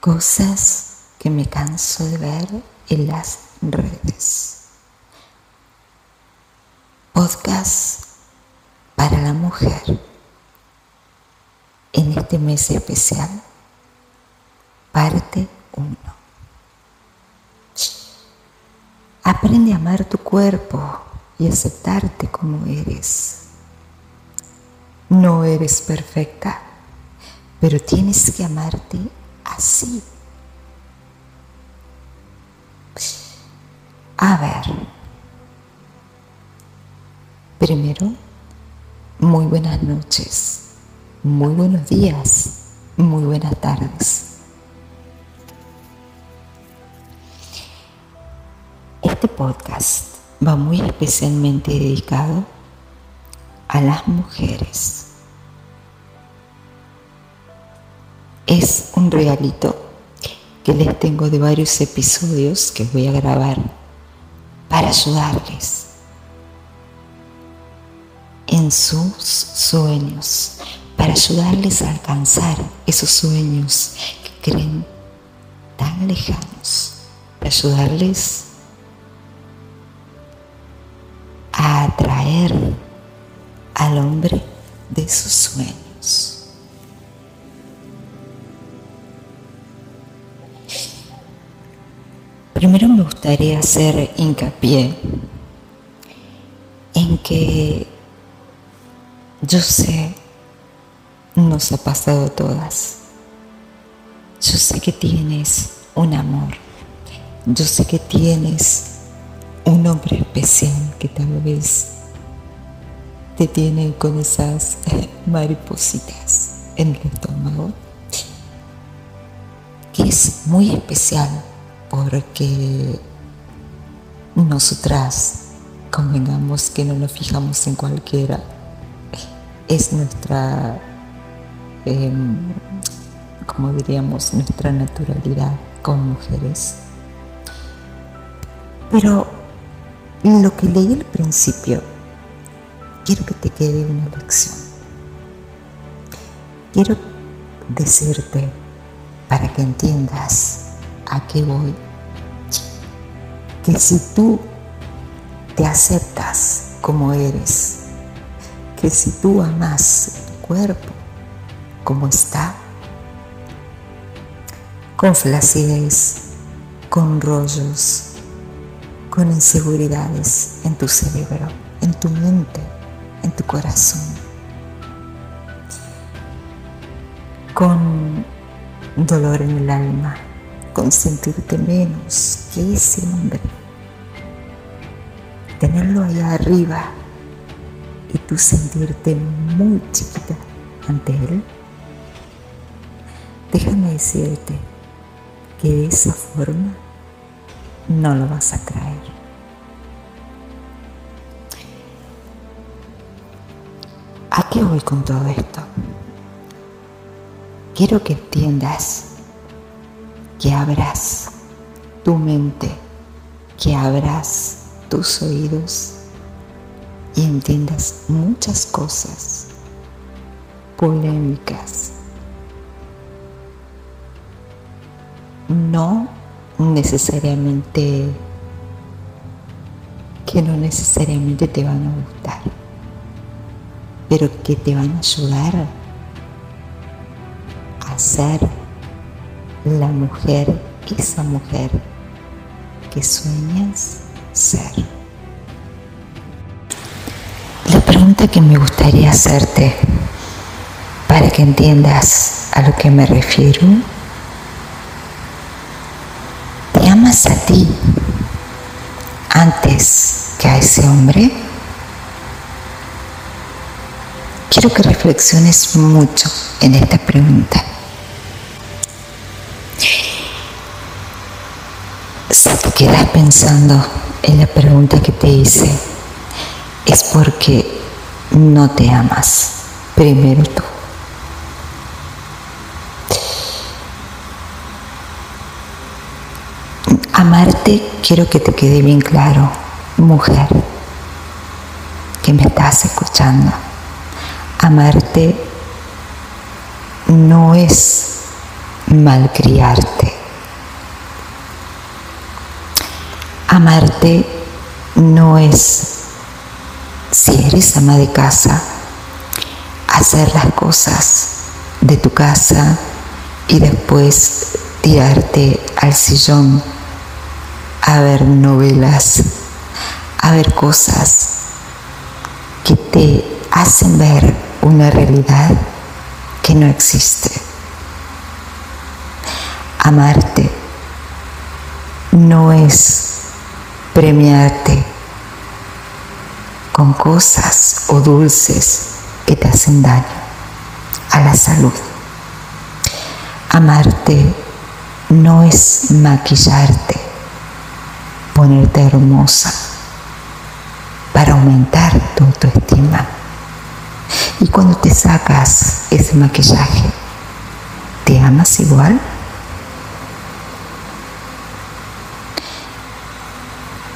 Cosas que me canso de ver en las redes. Podcast para la mujer en este mes especial. Parte 1. Aprende a amar tu cuerpo y aceptarte como eres. No eres perfecta, pero tienes que amarte así. A ver, primero, muy buenas noches, muy buenos días, muy buenas tardes. Este podcast va muy especialmente dedicado a las mujeres es regalito que les tengo de varios episodios que voy a grabar para ayudarles en sus sueños, para ayudarles a alcanzar esos sueños que creen tan lejanos, para ayudarles a atraer al hombre de sus sueños. Primero me gustaría hacer hincapié en que yo sé, nos ha pasado todas. Yo sé que tienes un amor. Yo sé que tienes un hombre especial que tal vez te tiene con esas maripositas en el estómago, que es muy especial porque nosotras, convengamos que no nos fijamos en cualquiera, es nuestra, em, como diríamos, nuestra naturalidad como mujeres. Pero lo que leí al principio, quiero que te quede una lección. Quiero decirte para que entiendas a qué voy. Que si tú te aceptas como eres, que si tú amas tu cuerpo como está, con flacidez, con rollos, con inseguridades en tu cerebro, en tu mente, en tu corazón, con dolor en el alma, con sentirte menos que ese hombre. Tenerlo allá arriba y tú sentirte muy chiquita ante él. Déjame decirte que de esa forma no lo vas a traer. ¿A qué voy con todo esto? Quiero que entiendas que abras tu mente, que abras tus oídos y entiendas muchas cosas polémicas. No necesariamente que no necesariamente te van a gustar, pero que te van a ayudar a ser la mujer, esa mujer que sueñas ser. La pregunta que me gustaría hacerte para que entiendas a lo que me refiero, ¿te amas a ti antes que a ese hombre? Quiero que reflexiones mucho en esta pregunta. Pensando en la pregunta que te hice, es porque no te amas primero tú. Amarte quiero que te quede bien claro, mujer, que me estás escuchando. Amarte no es malcriarte. Amarte no es, si eres ama de casa, hacer las cosas de tu casa y después tirarte al sillón a ver novelas, a ver cosas que te hacen ver una realidad que no existe. Amarte no es premiarte con cosas o dulces que te hacen daño a la salud. Amarte no es maquillarte, ponerte hermosa para aumentar tu autoestima. Y cuando te sacas ese maquillaje, ¿te amas igual?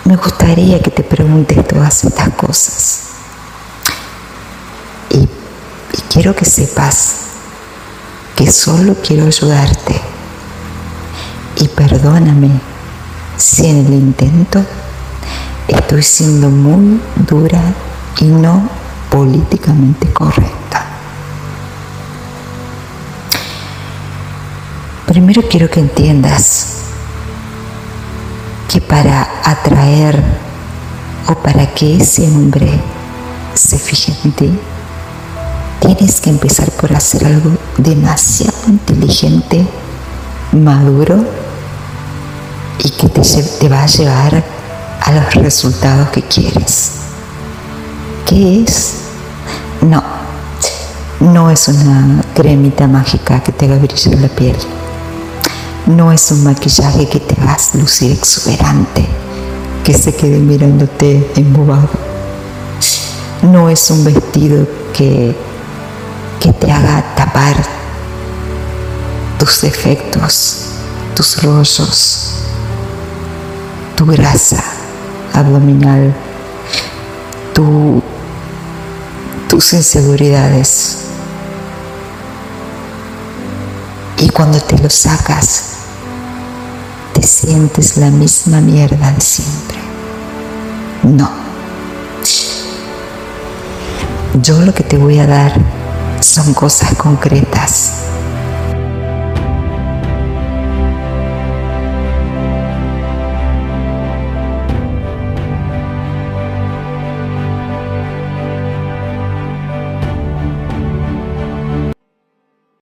Me gustaría que te preguntes todas estas cosas. Y, quiero que sepas que solo quiero ayudarte. Y perdóname si en el intento estoy siendo muy dura y no políticamente correcta. Primero quiero que entiendas que para atraer o para que ese hombre se fije en ti, tienes que empezar por hacer algo demasiado inteligente, maduro y que te, te va a llevar a los resultados que quieres. ¿Qué es? No, no es una cremita mágica que te haga brillar la piel. No es un maquillaje que te hagas lucir exuberante, que se quede mirándote embobado. No es un vestido que, que te haga tapar tus defectos, tus rollos, tu grasa abdominal, tu, tus inseguridades. Y cuando te lo sacas, sientes la misma mierda de siempre. No. Yo lo que te voy a dar son cosas concretas